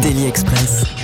Daily Express.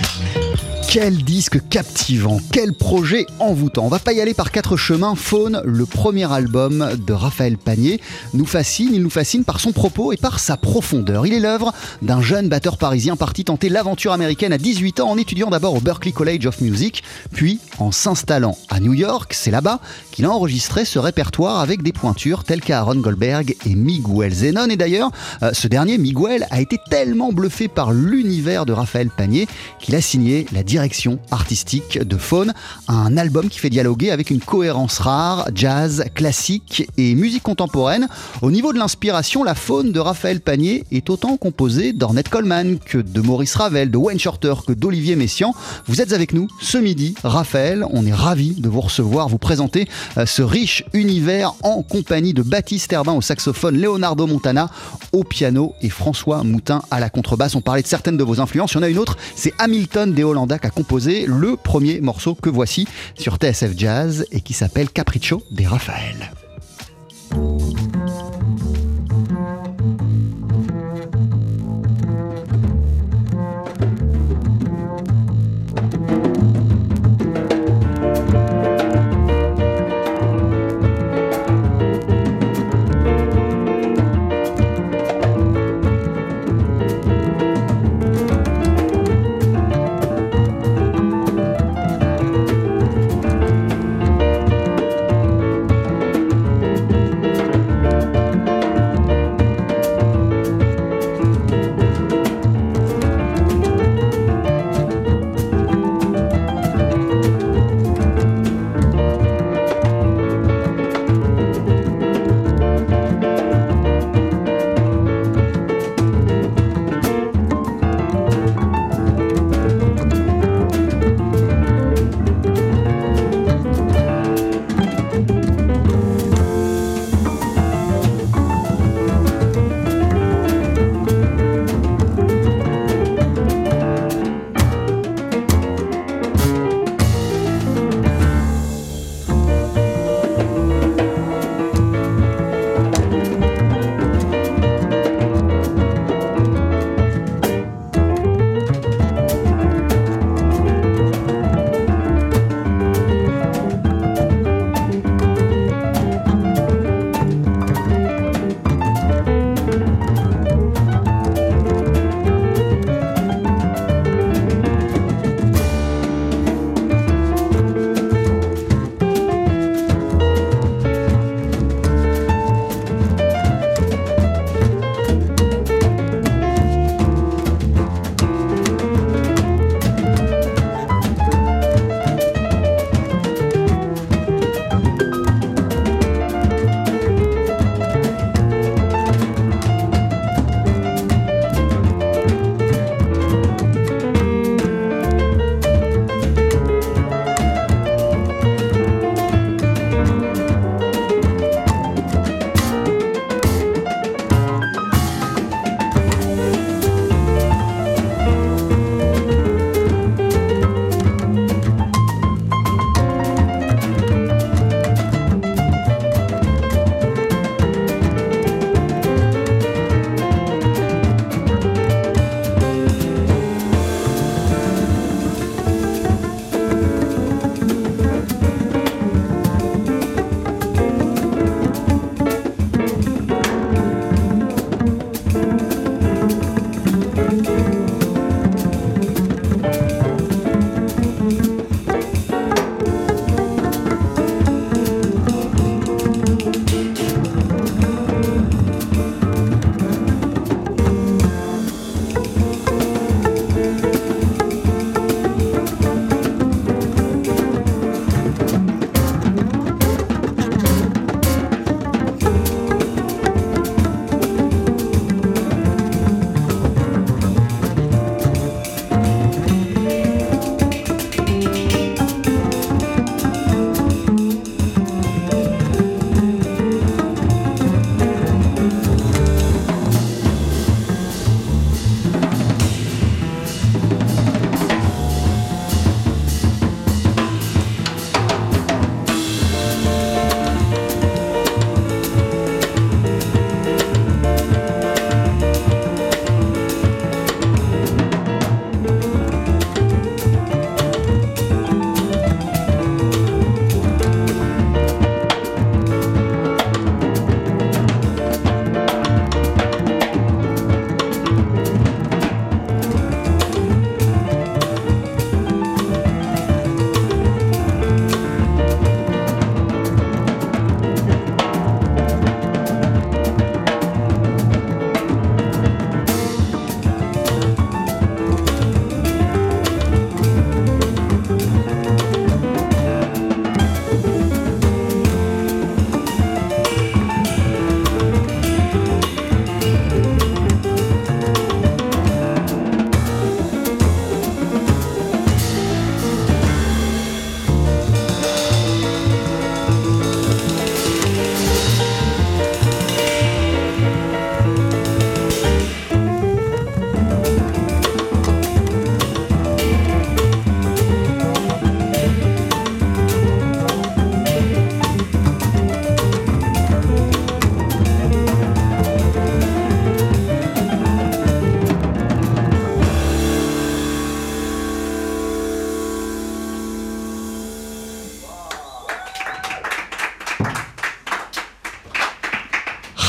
Quel disque captivant, quel projet envoûtant. On va pas y aller par quatre chemins. Faune, le premier album de Raphaël Panier, nous fascine. Il nous fascine par son propos et par sa profondeur. Il est l'œuvre d'un jeune batteur parisien parti tenter l'aventure américaine à 18 ans en étudiant d'abord au Berklee College of Music, puis en s'installant à New York. C'est là-bas qu'il a enregistré ce répertoire avec des pointures telles qu'Aaron Goldberg et Miguel Zenon. Et d'ailleurs, euh, ce dernier, Miguel, a été tellement bluffé par l'univers de Raphaël Panier qu'il a signé la direction artistique de Faune, un album qui fait dialoguer avec une cohérence rare, jazz, classique et musique contemporaine. Au niveau de l'inspiration, la Faune de Raphaël Panier est autant composée d'Ornette Coleman que de Maurice Ravel, de Wayne Shorter que d'Olivier Messiaen. Vous êtes avec nous ce midi, Raphaël, on est ravi de vous recevoir, vous présenter euh, ce riche univers en compagnie de Baptiste Herbin au saxophone, Leonardo Montana au piano et François Moutin à la contrebasse. On parlait de certaines de vos influences, il y en a une autre, c'est Hamilton des Hollanda a composé le premier morceau que voici sur TSF Jazz et qui s'appelle Capriccio des Raphaël.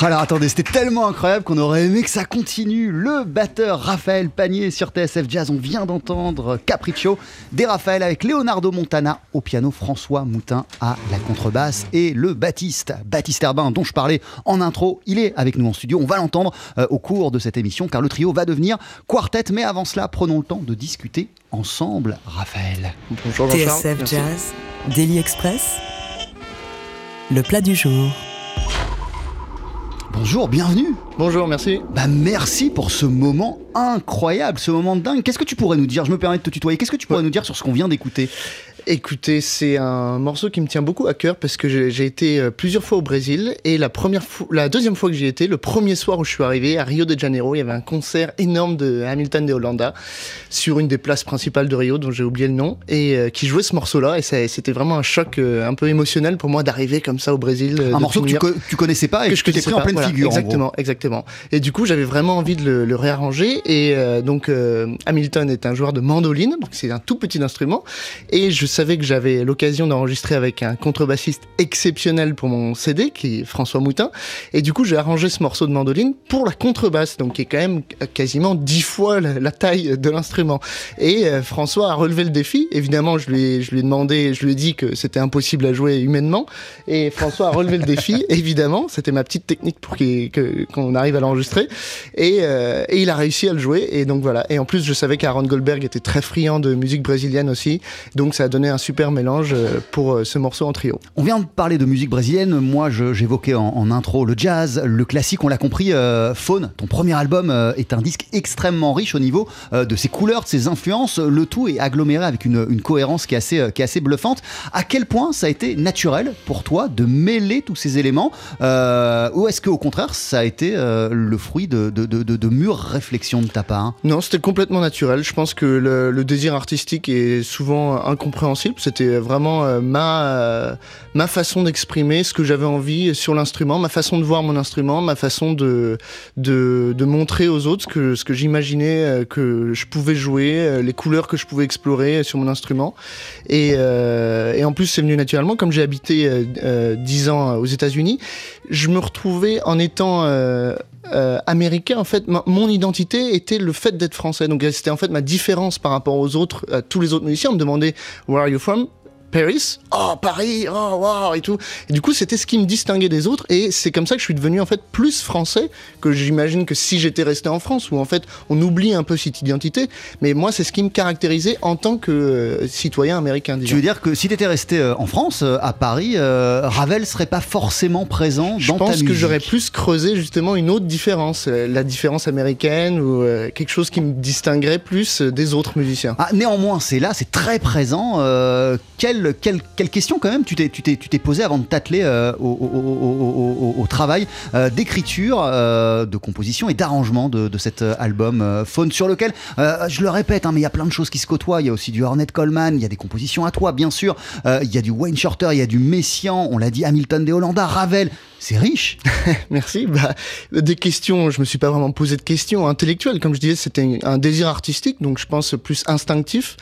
Alors attendez, c'était tellement incroyable qu'on aurait aimé que ça continue. Le batteur Raphaël Panier sur TSF Jazz, on vient d'entendre Capriccio des Raphaël avec Leonardo Montana au piano, François Moutin à la contrebasse et le Baptiste, Baptiste Herbin dont je parlais en intro, il est avec nous en studio. On va l'entendre euh, au cours de cette émission car le trio va devenir quartet. Mais avant cela, prenons le temps de discuter ensemble, Raphaël. Bonjour TSF Jazz, Daily Express, le plat du jour. Bonjour, bienvenue. Bonjour, merci. Bah merci pour ce moment incroyable, ce moment de dingue. Qu'est-ce que tu pourrais nous dire? Je me permets de te tutoyer. Qu'est-ce que tu pourrais nous dire sur ce qu'on vient d'écouter? Écoutez, c'est un morceau qui me tient beaucoup à cœur parce que j'ai été euh, plusieurs fois au Brésil et la première fois, la deuxième fois que j'y étais, le premier soir où je suis arrivé à Rio de Janeiro, il y avait un concert énorme de Hamilton de Hollanda sur une des places principales de Rio dont j'ai oublié le nom et euh, qui jouait ce morceau-là et c'était vraiment un choc euh, un peu émotionnel pour moi d'arriver comme ça au Brésil. un morceau que tu, connaissais pas et que, je t'ai pris en pleine figure. Exactement, exactement. Et du coup, j'avais vraiment envie de le, le réarranger et donc Hamilton est un joueur de mandoline, donc c'est un tout petit instrument et je savais que j'avais l'occasion d'enregistrer avec un contrebassiste exceptionnel pour mon CD, qui est François Moutin. Et du coup, j'ai arrangé ce morceau de mandoline pour la contrebasse, donc qui est quand même quasiment dix fois la, taille de l'instrument. Et euh, François a relevé le défi. Évidemment, je lui ai, je lui ai demandé, je lui ai dit que c'était impossible à jouer humainement. Et François a relevé le défi, évidemment. C'était ma petite technique pour qu'on arrive à l'enregistrer. Et, euh, et, il a réussi à le jouer. Et donc voilà. Et en plus, je savais qu'Aaron Goldberg était très friand de musique brésilienne aussi. Donc ça a donné un super mélange euh, pour euh, ce morceau en trio. On vient de parler de musique brésilienne. Moi, j'évoquais en, intro le jazz, le classique. On l'a compris. Euh, Faune, ton premier album est un disque extrêmement riche au niveau de ses couleurs, de ses influences. Le tout est aggloméré avec une, cohérence qui est, assez, qui est assez bluffante. À quel point ça a été naturel pour toi de mêler tous ces éléments Ou est-ce qu'au contraire, ça a été le fruit de, de, de, mûres réflexions de ta part? Non, c'était complètement naturel. Je pense que le, le désir artistique est souvent incompréhensible. C'était vraiment euh, ma, euh, ma façon d'exprimer ce que j'avais envie sur l'instrument, ma façon de voir mon instrument, ma façon de, de, de montrer aux autres ce que, ce que j'imaginais euh, que je pouvais jouer, les couleurs que je pouvais explorer sur mon instrument. Et, et en plus, c'est venu naturellement. Comme j'ai habité dix ans aux États-Unis, je me retrouvais en étant américain, en fait, mon identité était le fait d'être français. Donc c'était en fait ma différence par rapport aux autres, tous les autres musiciens. On me demandait Where are you from? Paris, oh Paris, oh wow et tout. Et du coup, c'était ce qui me distinguait des autres, et c'est comme ça que je suis devenu en fait plus français que j'imagine que si j'étais resté en France, où en fait on oublie un peu cette identité. Mais moi, c'est ce qui me caractérisait en tant que euh, citoyen américain. Tu veux dire que si tu étais resté euh, en France, euh, à Paris, Ravel serait pas forcément présent dans ta musique Je pense que j'aurais plus creusé justement une autre différence, la différence américaine ou quelque chose qui me distinguerait plus des autres musiciens. Ah, néanmoins, c'est là, c'est très présent. quel quelle, question quand même tu t'es, tu t'es, posé avant de t'atteler euh, au, travail euh, d'écriture, euh, de composition et d'arrangement de, cet album Faune sur lequel, je le répète, hein, mais il y a plein de choses qui se côtoient. Il y a aussi du Ornette Coleman, il y a des compositions à toi, bien sûr. Il y a du Wayne Shorter, il y a du Messian, on l'a dit, Hamilton de Hollanda, Ravel. C'est riche. Merci. Bah, des questions, je me suis pas vraiment posé de questions intellectuelles. Comme je disais, c'était un désir artistique, donc je pense plus instinctif.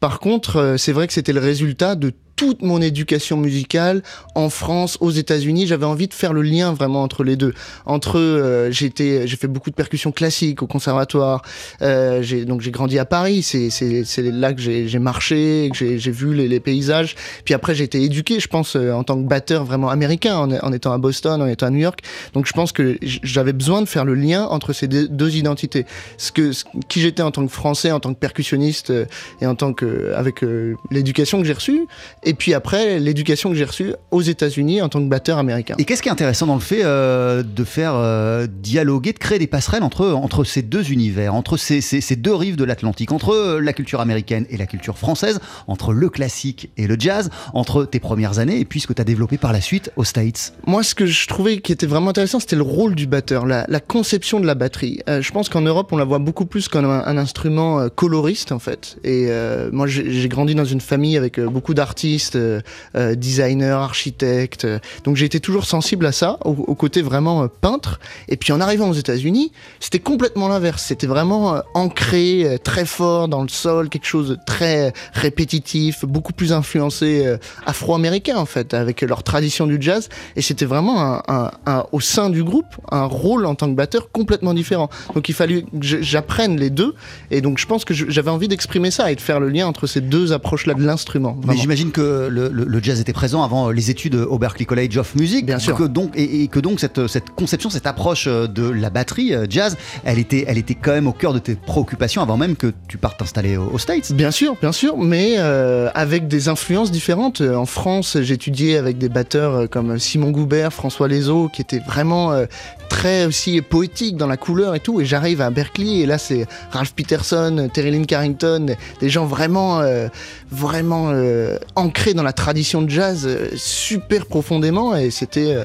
Par contre, c'est vrai que c'était le résultat de toute mon éducation musicale en France, aux États-Unis. J'avais envie de faire le lien vraiment entre les deux. Entre euh, j'étais, j'ai fait beaucoup de percussions classiques au conservatoire. Euh, j'ai donc j'ai grandi à Paris. C'est c'est c'est là que j'ai marché, que j'ai vu les, les, paysages. Puis après j'ai été éduqué, je pense, euh, en tant que batteur vraiment américain, en, en, étant à Boston, en étant à New York. Donc je pense que j'avais besoin de faire le lien entre ces deux, identités. Ce que qui j'étais en tant que Français, en tant que percussionniste euh, et en tant que avec l'éducation que j'ai reçue puis après l'éducation que j'ai reçue aux États-Unis en tant que batteur américain. Et qu'est-ce qui est intéressant dans le fait euh, de faire euh, dialoguer, de créer des passerelles entre, entre ces deux univers, entre ces, ces, deux rives de l'Atlantique, entre euh, la culture américaine et la culture française, entre le classique et le jazz, entre tes premières années et puis ce que tu as développé par la suite aux States? Moi, ce que je trouvais qui était vraiment intéressant, c'était le rôle du batteur, la, la conception de la batterie. je pense qu'en Europe, on la voit beaucoup plus comme un, un instrument coloriste en fait. Et moi, j'ai grandi dans une famille avec beaucoup d'artistes euh, euh, designers, architectes. Donc été toujours sensible à ça, au, côté vraiment euh, peintre. Et puis en arrivant aux États-Unis, c'était complètement l'inverse. C'était vraiment ancré, très fort dans le sol, quelque chose de très répétitif, beaucoup plus influencé afro-américain en fait, avec leur tradition du jazz. Et c'était vraiment un, un- un- au sein du groupe un rôle en tant que batteur complètement différent. Donc il fallut que j'apprenne les deux. Et donc je pense que j'avais envie d'exprimer ça et de faire le lien entre ces deux approches-là de l'instrument. Mais j'imagine que le, le- le jazz était présent avant les études au Berklee College of Music. Bien sûr. Que donc, et, et que donc cette, cette conception, cette approche de la batterie euh, jazz, elle était, elle était quand même au cœur de tes préoccupations avant même que tu partes t'installer aux, aux States. Bien sûr, bien sûr, mais euh, avec des influences différentes. Euh, En France, étudié avec des batteurs euh, comme Simon Goubert, François Lezo, qui étaient vraiment euh, très aussi poétiques dans la couleur et tout. Et j'arrive à Berkeley et là, c'est Ralph Peterson, Terry Lynn Carrington, des gens vraiment, euh, vraiment euh, ancrés dans la tradition de jazz euh, super profondément. Et c'était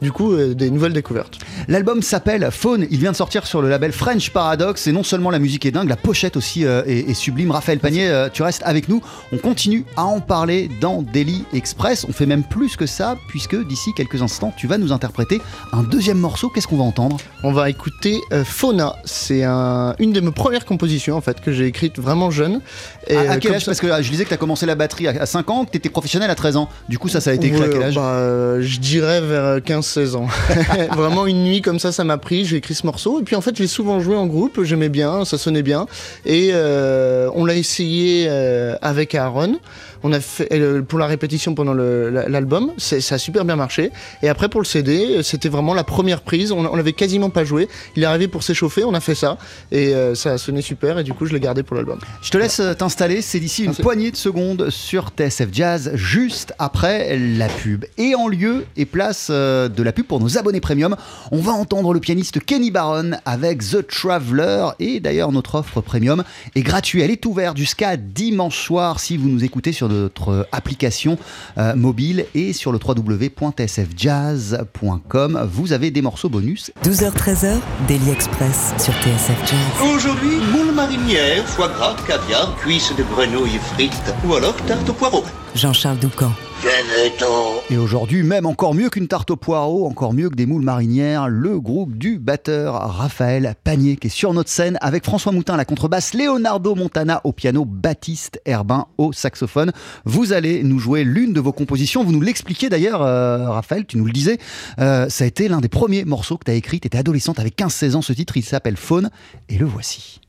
du coup des nouvelles découvertes. L'album s'appelle Faune, il vient de sortir sur le label French Paradox et non seulement la musique est dingue, la pochette aussi est, est sublime. Raphaël Panier, tu restes avec nous, on continue à en parler dans Daily Express, on fait même plus que ça puisque d'ici quelques instants tu vas nous interpréter un deuxième morceau, qu'est-ce qu'on va entendre On va écouter euh, Fauna. C'est un, une de mes premières compositions en fait que j'ai écrite vraiment jeune. Et, à, à euh, quel âge ça- Parce que ah, je disais que tu as commencé la batterie à, à 5 ans, que tu étais professionnel à 13 ans. Du coup, ça, ça a été écrit à quel âge bah, euh, Je dirais vers 15-16 ans. Vraiment une nuit comme ça, ça m'a pris. J'ai écrit ce morceau et puis en fait, je l'ai souvent joué en groupe. J'aimais bien, ça sonnait bien. Et euh, on l'a essayé euh, avec Aaron. On a fait euh, pour la répétition pendant l'album. Ça a super bien marché. Et après pour le CD, c'était vraiment la première prise. On, on l'avait quasiment pas joué. Il est arrivé pour s'échauffer. On a fait ça et euh, ça a sonné super. Et du coup, je l'ai gardé pour l'album. Je te laisse euh, t'installer, c'est d'ici une Merci. poignée de secondes sur TSF Jazz, juste après la pub. Et en lieu et place euh, de la pub pour nos abonnés premium, on va entendre le pianiste Kenny Barron avec The Traveler. Et d'ailleurs, notre offre premium est gratuite. Elle est ouverte jusqu'à dimanche soir si vous nous écoutez sur notre application euh, mobile et sur le www.tsfjazz.com. Vous avez des morceaux bonus 12h-13h, Daily Express sur TSF Jazz. Aujourd'hui, moule marinière, foie gras, caviar, cuisses de grenouille frites ou alors tarte au poireau. Jean-Charles Doucan. Et aujourd'hui, même encore mieux qu'une tarte au poireau, encore mieux que des moules marinières, le groupe du batteur Raphaël Panier qui est sur notre scène avec François Moutin à la contrebasse, Leonardo Montana au piano, Baptiste Herbin au saxophone. Vous allez nous jouer l'une de vos compositions. Vous nous l'expliquiez d'ailleurs, euh, Raphaël, tu nous le disais. Euh, ça a été l'un des premiers morceaux que tu as écrit. Tu étais adolescente avec 15-16 ans. Ce titre, il s'appelle Faune et le voici.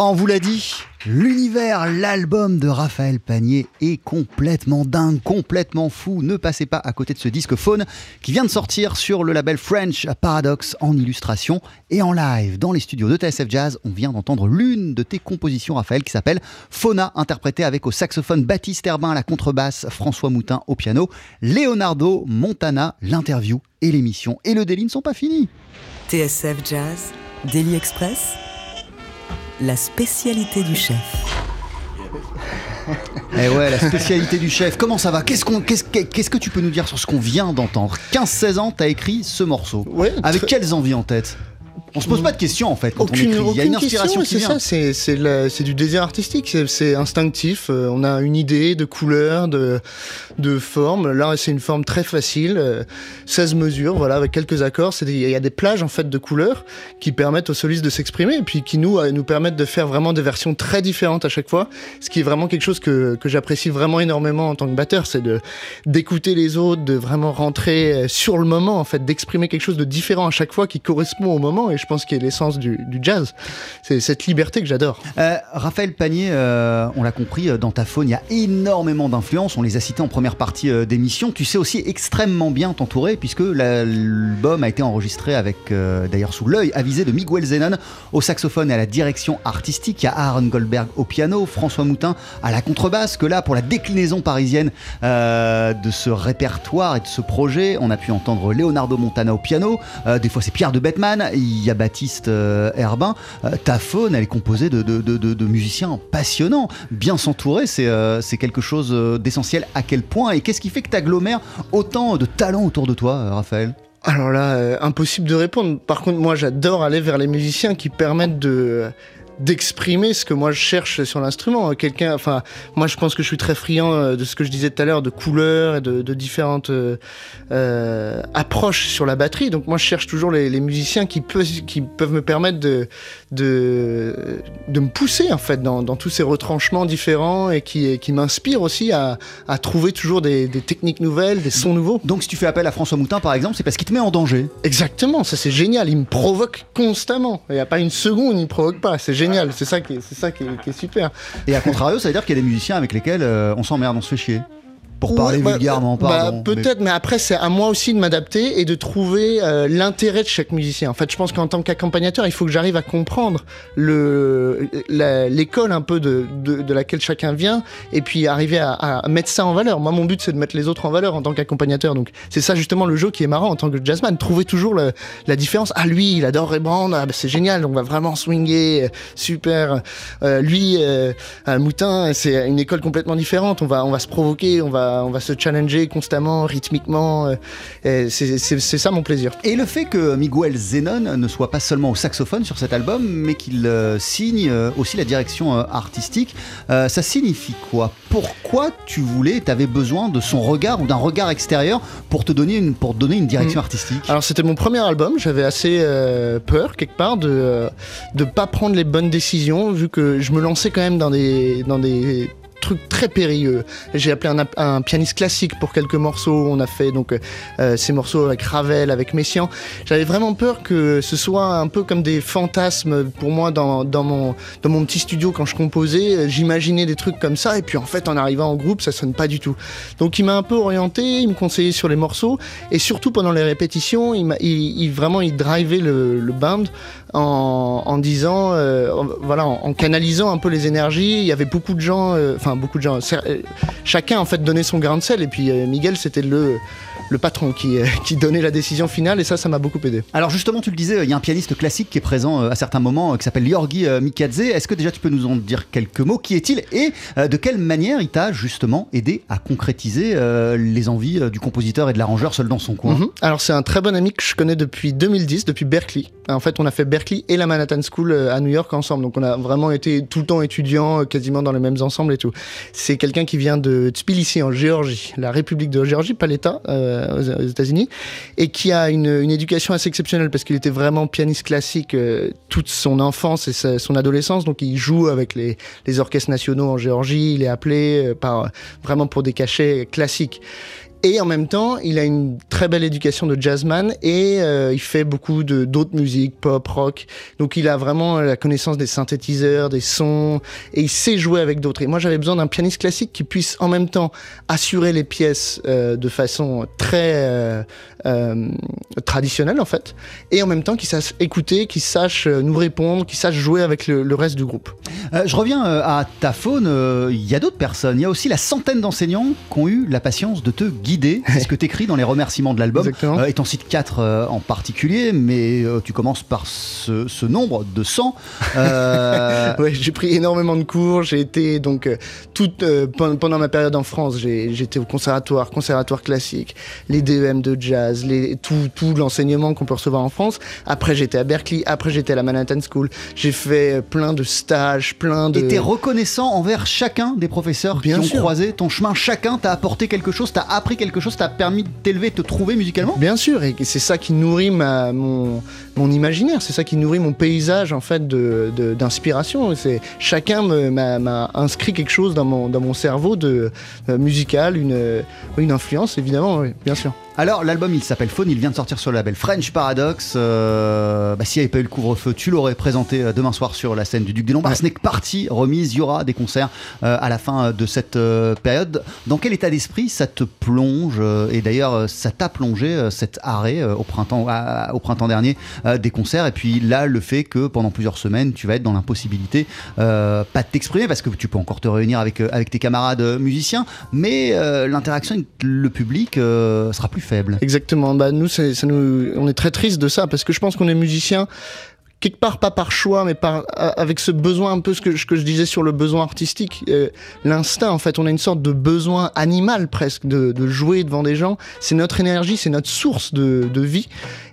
On vous l'a dit, l'univers, l'album de Raphaël Panier est complètement dingue, complètement fou. Ne passez pas à côté de ce disque Faune qui vient de sortir sur le label French Paradox en illustration et en live. Dans les studios de TSF Jazz, on vient d'entendre l'une de tes compositions, Raphaël, qui s'appelle Fauna, interprétée avec au saxophone Baptiste Herbin à la contrebasse, François Moutin au piano, Leonardo Montana, l'interview et l'émission. Et le délit ne sont pas finis. TSF Jazz, Daily Express, la spécialité du chef. Eh ouais, la spécialité du chef. Comment ça va Qu'est-ce qu'on, qu'est-ce, qu'est-ce que tu peux nous dire sur ce qu'on vient d'entendre? 15-16 ans, t'as écrit ce morceau. Ouais, Avec très- quelles envies en tête? On se pose pas de questions en fait quand Aucune, on écrit. Il y a une inspiration question, qui c'est vient. ça, c'est du désir artistique, c'est- instinctif. euh, on a une idée de couleur, de de forme. Là, c'est une forme très facile, euh, 16 mesures, voilà, avec quelques accords. Il y a des plages en fait de couleurs qui permettent aux solistes de s'exprimer et puis qui nous euh, nous permettent de faire vraiment des versions très différentes à chaque fois. Ce qui est vraiment quelque chose que que j'apprécie vraiment énormément en tant que batteur, c'est de d'écouter les autres, de vraiment rentrer euh, sur le moment en fait, d'exprimer quelque chose de différent à chaque fois qui correspond au moment. Et je pense qu'il est l'essence du, jazz. C'est cette liberté que j'adore. Euh, Raphaël Panier, euh, on l'a compris, euh, dans ta faune, il y a énormément d'influences. On les a citées en première partie d'émission. Tu sais aussi extrêmement bien t'entourer, puisque l'album a été enregistré avec, d'ailleurs, sous l'œil avisé de Miguel Zenon au saxophone et à la direction artistique. Il y a Aaron Goldberg au piano, François Moutin à la contrebasse. Que là, pour la déclinaison parisienne de ce répertoire et de ce projet, on a pu entendre Leonardo Montana au piano. Des fois, c'est Pierre de Bettman. Il Baptiste euh, Herbin. Euh, ta faune, elle est composée de, musiciens passionnants. Bien s'entourer, c'est euh, quelque chose d'essentiel. À quel point Et qu'est-ce qui fait que tu agglomères autant de talents autour de toi, Raphaël? Alors là, impossible de répondre. Par contre, moi, j'adore aller vers les musiciens qui permettent de d'exprimer ce que moi je cherche sur l'instrument. Quelqu'un, enfin, moi je pense que je suis très friand euh, de ce que je disais tout à l'heure, de couleurs et de, de différentes euh, euh, approches sur la batterie. Donc moi je cherche toujours les, les musiciens qui peuvent, qui peuvent me permettre de, de, de me pousser en fait dans, dans tous ces retranchements différents et qui, qui m'inspirent aussi à, à trouver toujours des, des techniques nouvelles, des sons nouveaux. Donc, si tu fais appel à François Moutin, par exemple, c'est parce qu'il te met en danger. Exactement, ça c'est génial. Il me provoque constamment. Il n'y a pas une seconde, il me provoque pas. C'est génial. C'est ça qui est, c'est ça qui est super. Et à contrario, ça veut dire qu'il y a des musiciens avec lesquels euh, on s'emmerde, on se fait chier. Pour parler Ouais, bah, vulgairement, bah, pardon. mais- Peut-être, mais... après c'est à moi aussi de m'adapter et de trouver euh, l'intérêt de chaque musicien. En fait, je pense qu'en tant qu'accompagnateur, il faut que j'arrive à comprendre le l'école un peu de, de, de laquelle chacun vient et puis arriver à, à mettre ça en valeur. Moi, mon but c'est de mettre les autres en valeur en tant qu'accompagnateur. Donc c'est ça justement le jeu qui est marrant en tant que jazzman, trouver toujours le- la différence. Ah lui, il adore Ray Brand, ah, bah, c'est génial, on va vraiment swinger, super. Euh, lui, euh, euh, Moutin, c'est une école complètement différente. On va, on va se provoquer, on va, on va se challenger constamment, rythmiquement. euh, c'est ça mon plaisir. Et le fait que Miguel Zenon ne soit pas seulement au saxophone sur cet album, mais qu'il euh, signe euh, aussi la direction artistique, ça signifie quoi? Pourquoi tu voulais, tu avais besoin de son regard ou d'un regard extérieur pour te donner une, pour donner une direction Mm. artistique? Alors c'était mon premier album, j'avais assez peur quelque part de de pas prendre les bonnes décisions vu que je me lançais quand même dans des dans des très périlleux. J'ai appelé un, pianiste classique pour quelques morceaux. On a fait donc euh, ces morceaux avec Ravel, avec Messiaen. J'avais vraiment peur que ce soit un peu comme des fantasmes pour moi dans, mon petit studio quand je composais. J'imaginais des trucs comme ça et puis en fait en arrivant en groupe ça sonne pas du tout. Donc il m'a un peu orienté, il me conseillait sur les morceaux et surtout pendant les répétitions, il, vraiment il drivait le, le band en, disant, euh, voilà, en, en canalisant un peu les énergies. Il y avait beaucoup de gens, euh, enfin beaucoup de gens. euh, Chacun en fait donnait son grain de sel et puis euh, Miguel c'était le le patron qui euh, qui donnait la décision finale et ça ça m'a beaucoup aidé. Alors justement, tu le disais, il y a un pianiste classique qui est présent euh, à certains moments, euh, qui s'appelle Yorgi Mikadze. Est-ce que déjà tu peux nous en dire quelques mots? Qui est-il Et de quelle manière il t'a justement aidé à concrétiser les envies du compositeur et de l'arrangeur seul dans son coin? Mhm. Alors c'est un très bon ami que je connais depuis 2010, depuis Berkeley. En fait, on a fait Berkeley et la Manhattan School à New York ensemble, donc on a vraiment été tout le temps étudiants, quasiment dans les mêmes ensembles et tout. C'est quelqu'un qui vient de Tbilissi en Géorgie, la République de Géorgie, pas l'État, euh, aux aux États-Unis, et qui a une, éducation assez exceptionnelle parce qu'il était vraiment pianiste classique euh, toute son enfance et son adolescence, donc il joue avec les, les orchestres nationaux en Géorgie, il est appelé euh, par vraiment pour des cachets classiques. Et en même temps, il a une très belle éducation de jazzman et euh, il fait beaucoup de d'autres musiques, pop, rock. Donc il a vraiment la connaissance des synthétiseurs, des sons et il sait jouer avec d'autres. Et moi, j'avais besoin d'un pianiste classique qui puisse en même temps assurer les pièces euh, de façon très euh, euh, traditionnelle en fait, et en même temps qui sache écouter, qui sache euh, nous répondre, qui sache jouer avec le, le reste du groupe. Euh, je reviens euh, à ta faune. euh, Il y a d'autres personnes. Il y a aussi la centaine d'enseignants qui ont eu la patience de te. C'est ce que tu écris dans les remerciements de l'album. Euh, et t'en cites quatre euh, en particulier, mais euh, tu commences par ce, ce nombre de 100. Euh, Ouais, j'ai pris énormément de cours. J'ai été donc toute pen- pendant ma période en France, j'étais au conservatoire, conservatoire classique, les DEM de jazz, les, tout, tout l'enseignement qu'on peut recevoir en France. Après, j'étais à Berkeley. Après, j'étais à la Manhattan School. J'ai fait plein de stages, plein de. Et t'es reconnaissant envers chacun des professeurs Bien qui ont sûr. croisé ton chemin. Chacun t'a apporté quelque chose, t'a appris quelque chose, t'a permis de t'élever, de te trouver musicalement? Bien sûr, et c'est ça qui nourrit mon, imaginaire, c'est ça qui nourrit mon paysage en fait d'inspiration. Chacun m'a inscrit quelque chose dans mon, cerveau de euh, musical, une, influence évidemment, bien sûr. Alors, l'album il s'appelle Phone, il vient de sortir sur le label French Paradox. Euh, bah, S'il n'y avait pas eu le couvre-feu, tu l'aurais présenté euh, demain soir sur la scène du Duc des Lombards. Ouais. Ce n'est que partie remise, il y aura des concerts euh, à la fin euh, de cette euh, période. Dans quel état d'esprit ça te plonge euh, Et d'ailleurs, ça t'a plongé cet arrêt euh, au, printemps, à- au printemps dernier euh, des concerts? Et puis là, le fait que pendant plusieurs semaines, tu vas être dans l'impossibilité, euh, pas de t'exprimer, parce que tu peux encore te réunir avec, avec tes camarades musiciens, mais euh, l'interaction avec le public euh, sera plus Exactement. Bah nous, on est très triste de ça parce que je pense qu'on est musicien quelque part pas par choix, mais avec ce besoin un peu ce que, je disais sur le besoin artistique, euh, l'instinct. En fait, on a une sorte de besoin animal presque de, jouer devant des gens. C'est notre énergie, c'est notre source de vie.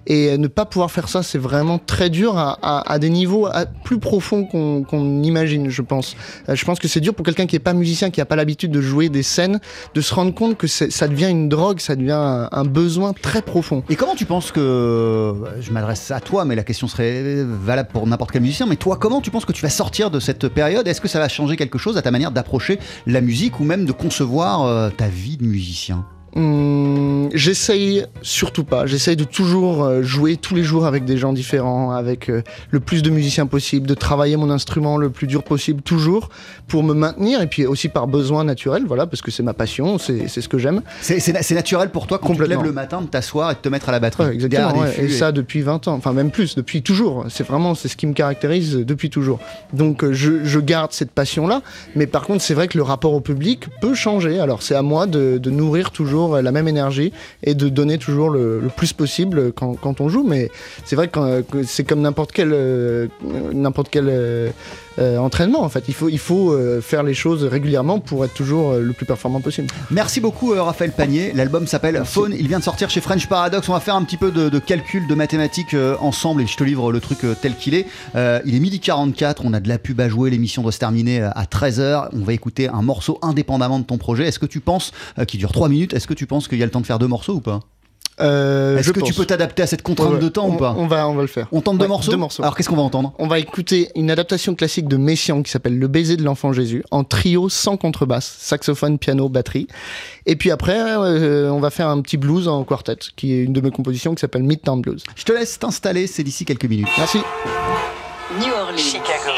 Et ne pas pouvoir faire ça, c'est vraiment très dur à, à- à des niveaux à- plus profonds qu'on qu'on imagine, je pense. Euh, je pense que c'est dur pour quelqu'un qui est pas musicien, qui a pas l'habitude de jouer des scènes, de se rendre compte que ça devient une drogue, ça devient un, un besoin très profond. Et comment tu penses que. Je m'adresse à toi, mais la question serait valable pour n'importe quel musicien. Mais toi, comment tu penses que tu vas sortir de cette période? Est-ce que ça va changer quelque chose à ta manière d'approcher la musique ou même de concevoir euh, ta vie de musicien? Hum, J'essaye surtout pas. J'essaye de toujours euh, jouer tous les jours avec des gens différents, avec euh, le plus de musiciens possible, de travailler mon instrument le plus dur possible, toujours pour me maintenir et puis aussi par besoin naturel, voilà, parce que c'est ma passion, c'est ce que j'aime. C'est naturel pour toi quand tu te lèves le matin de t'asseoir et de te mettre à la batterie. Ouais, exactement. ouais. Et ça depuis 20 ans, enfin même plus, depuis toujours. C'est vraiment c'est ce qui me caractérise depuis toujours. Donc euh, je, je garde cette passion là, mais par contre c'est vrai que le rapport au public peut changer. Alors c'est à moi de, de nourrir toujours euh, la même énergie et de donner toujours le, plus possible quand, on joue. Mais c'est vrai que, euh, c'est comme n'importe quel euh, n'importe quel euh, entraînement en fait. Il faut il faut euh, faire les choses régulièrement pour être toujours euh, le plus performant possible. Merci beaucoup Raphaël Panier. L'album s'appelle Phone. Il vient de sortir chez French Paradox. On va faire un petit peu de, de calcul, de mathématiques ensemble et je te livre le truc tel qu'il est. Il est midi 44. On a de la pub à jouer. L'émission doit se terminer à 13h. On va écouter un morceau indépendamment de ton projet. Est-ce que tu penses, qui dure 3 minutes, est-ce que tu penses qu'il y a le temps de faire deux morceaux ou pas? Euh, Est-ce que tu peux t'adapter à cette contrainte Ouais, de temps on, ou pas on va on va le faire. On tente deux Ouais, morceaux Deux morceaux. Alors qu'est-ce qu'on va entendre On va écouter une adaptation classique de Messiaen qui s'appelle Le baiser de l'enfant Jésus en trio sans contrebasse, saxophone, piano, batterie. Et puis après, euh, on va faire un petit blues en quartet qui est une de mes compositions qui s'appelle Midtown Blues. Je te laisse t'installer. C'est d'ici quelques minutes. Merci. New Orleans, Chicago,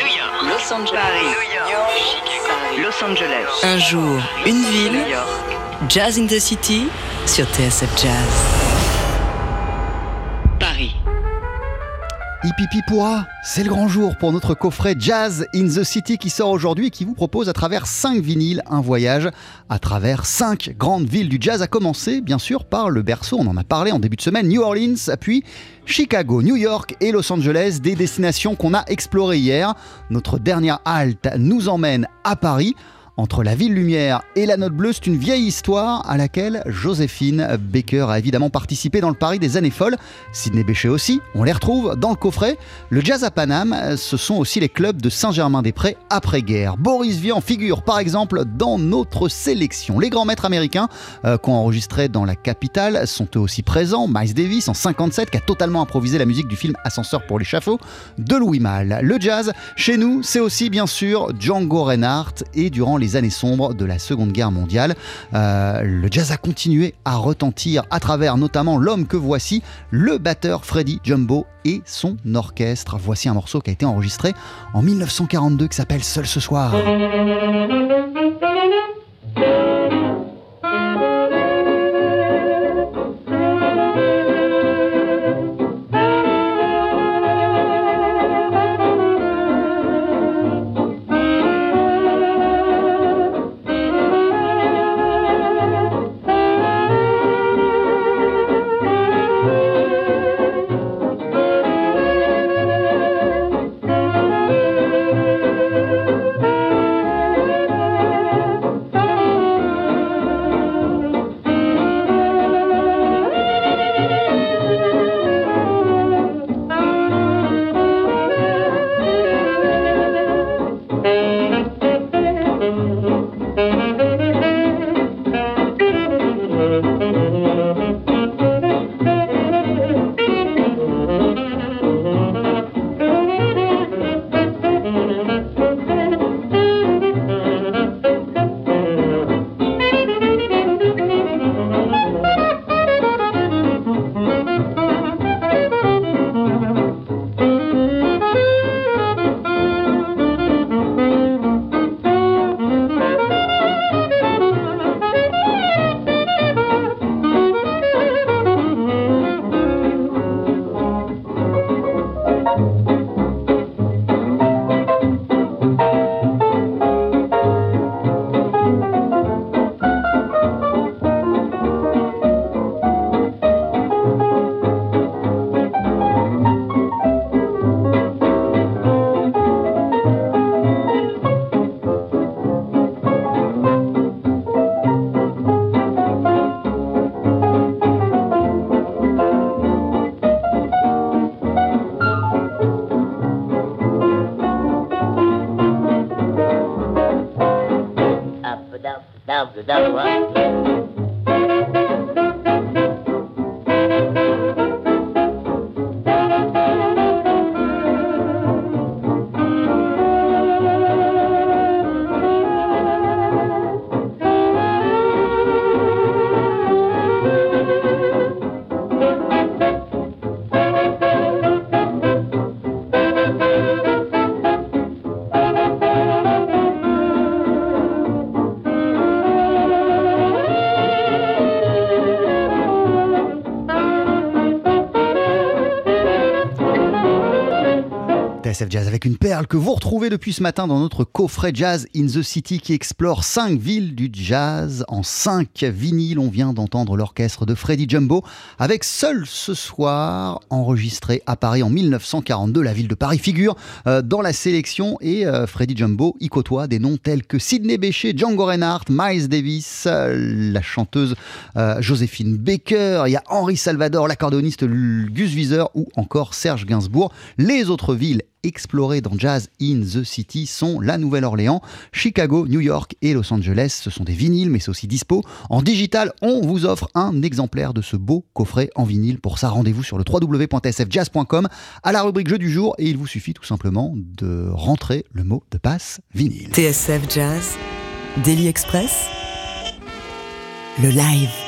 Los Angeles, Paris, Los Angeles, Un jour, une ville, New York. Jazz in the City sur TSF Jazz. Pourra, c'est le grand jour pour notre coffret Jazz in the City qui sort aujourd'hui et qui vous propose à travers 5 vinyles un voyage à travers 5 grandes villes du jazz, à commencer bien sûr par le berceau, on en a parlé en début de semaine, New Orleans, puis Chicago, New York et Los Angeles, des destinations qu'on a explorées hier. Notre dernière halte nous emmène à Paris. Entre la ville lumière et la note bleue, c'est une vieille histoire à laquelle Joséphine Baker a évidemment participé dans le Paris des années folles. Sidney Bechet aussi, on les retrouve dans le coffret. Le jazz à Paname, ce sont aussi les clubs de Saint-Germain-des-Prés après-guerre. Boris Vian figure par exemple dans notre sélection. Les grands maîtres américains euh, qui ont enregistré dans la capitale sont eux aussi présents. Miles Davis en 57 qui a totalement improvisé la musique du film Ascenseur pour l'échafaud de Louis Malle. Le jazz, chez nous, c'est aussi bien sûr Django Reinhardt et durant les les années sombres de la Seconde Guerre mondiale. Euh, le jazz a continué à retentir à travers notamment l'homme que voici, le batteur Freddie Jumbo et son orchestre. Voici un morceau qui a été enregistré en 1942 qui s'appelle Seul ce soir. Jazz avec une perle que vous retrouvez depuis ce matin dans notre coffret Jazz in the City qui explore cinq villes du jazz en cinq vinyles. On vient d'entendre l'orchestre de Freddie Jumbo avec Seul ce soir, enregistré à Paris en 1942. La ville de Paris figure euh, dans la sélection et euh, Freddie Jumbo y côtoie des noms tels que Sidney Bechet, Django Reinhardt, Miles Davis, euh, la chanteuse Joséphine Baker, il y a Henri Salvador, l'accordéoniste Gus Wieser ou encore Serge Gainsbourg. Les autres villes explorés dans Jazz in the City sont la Nouvelle-Orléans, Chicago, New York et Los Angeles. Ce sont des vinyles, mais c'est aussi dispo. En digital, on vous offre un exemplaire de ce beau coffret en vinyle. Pour ça, rendez-vous sur le www.sfjazz.com à la rubrique jeu du jour et il vous suffit tout simplement de rentrer le mot de passe vinyle. TSF Jazz, Daily Express, le live.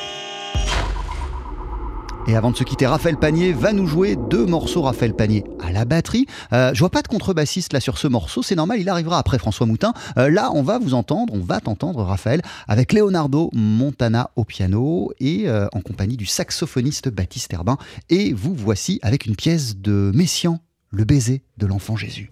Et avant de se quitter, Raphaël Panier va nous jouer deux morceaux. Raphaël Panier à la batterie. Euh, je vois pas de contrebassiste là sur ce morceau. C'est normal, il arrivera après François Moutin. Euh, là, on va vous entendre, on va t'entendre, Raphaël, avec Leonardo Montana au piano et euh, en compagnie du saxophoniste Baptiste Herbin. Et vous voici avec une pièce de Messian, le baiser de l'enfant Jésus.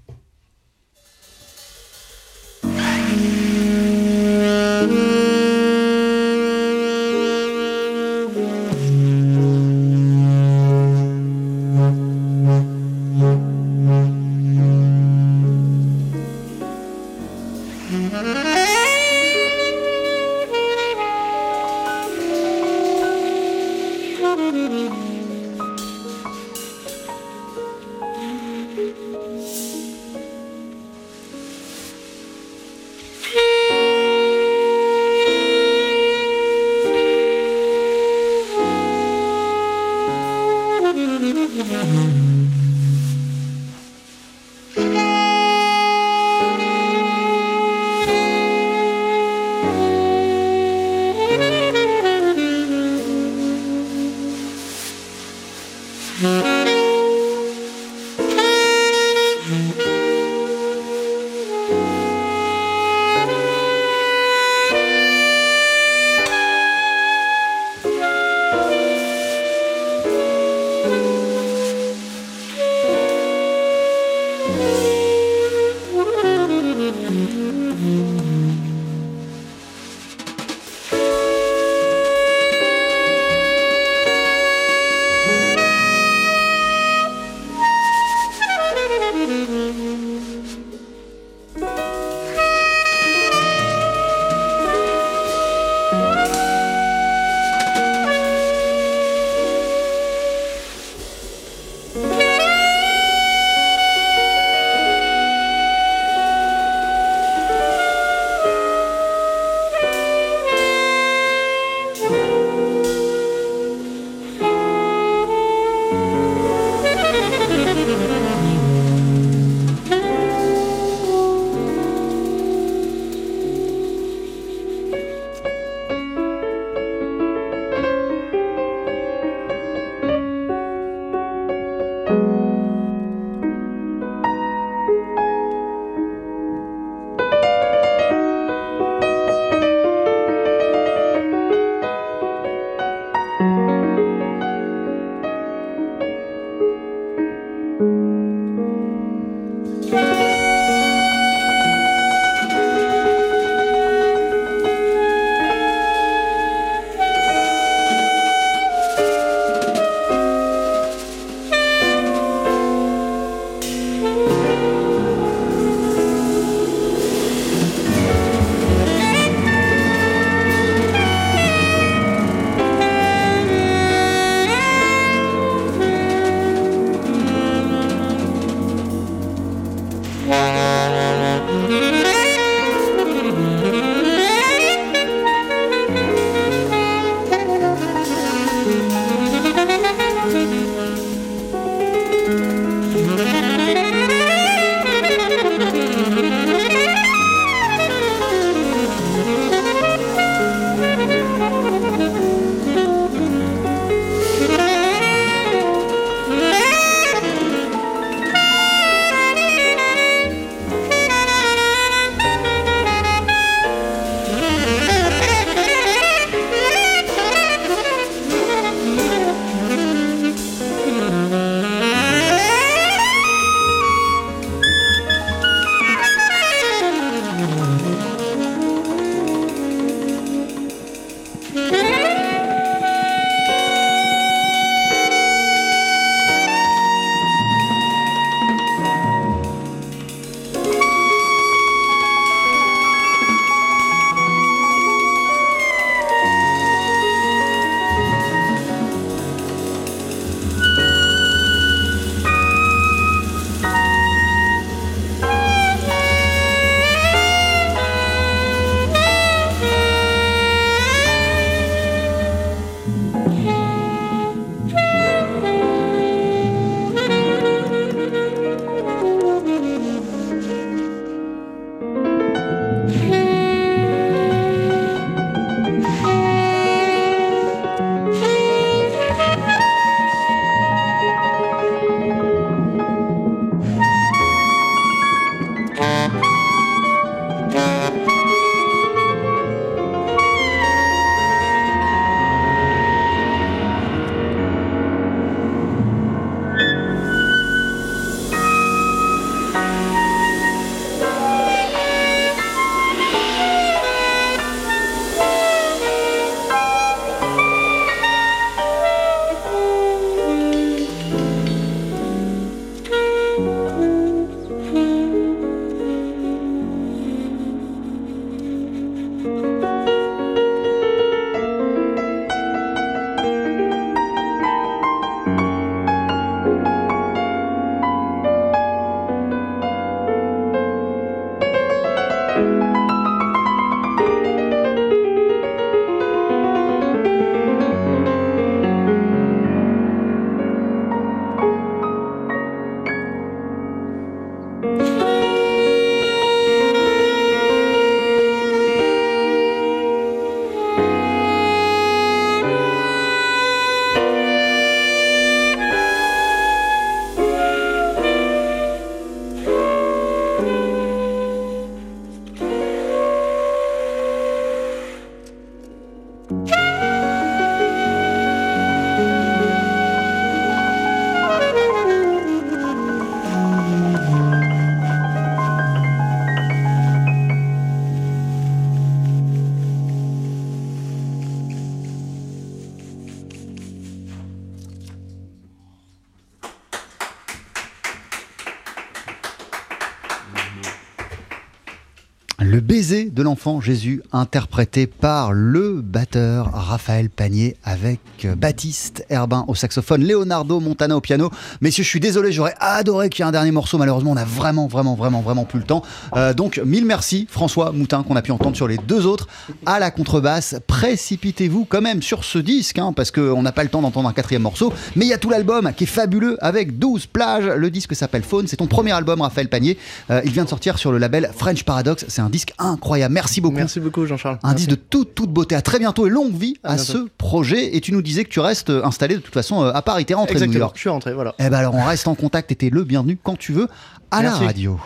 L'enfant Jésus, interprété par le batteur Raphaël Panier avec euh, Baptiste Herbin au saxophone, Leonardo Montana au piano. Messieurs, je suis désolé, j'aurais adoré qu'il y ait un dernier morceau. Malheureusement, on a vraiment, vraiment, vraiment, vraiment plus le temps. Euh, donc, mille merci, François Moutin, qu'on a pu entendre sur les deux autres à la contrebasse. Précipitez-vous quand même sur ce disque, hein, parce qu'on n'a pas le temps d'entendre un quatrième morceau. Mais il y a tout l'album qui est fabuleux avec 12 plages. Le disque s'appelle Faune. C'est ton premier album, Raphaël Panier. Euh, il vient de sortir sur le label French Paradox. C'est un disque incroyable. Merci beaucoup. Merci beaucoup, Jean-Charles. Un disque de toute, toute beauté. À très bientôt et longue vie à, ce projet. Et tu nous disais que tu restes euh, installé de toute façon euh, à Paris. T'es rentré de New York. Je suis rentré, voilà. Eh ben alors on reste en contact et t'es le bienvenu quand tu veux à la radio.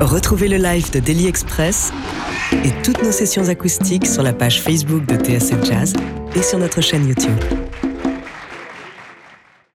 Retrouvez le live de Daily Express et toutes nos sessions acoustiques sur la page Facebook de TSF Jazz et sur notre chaîne YouTube.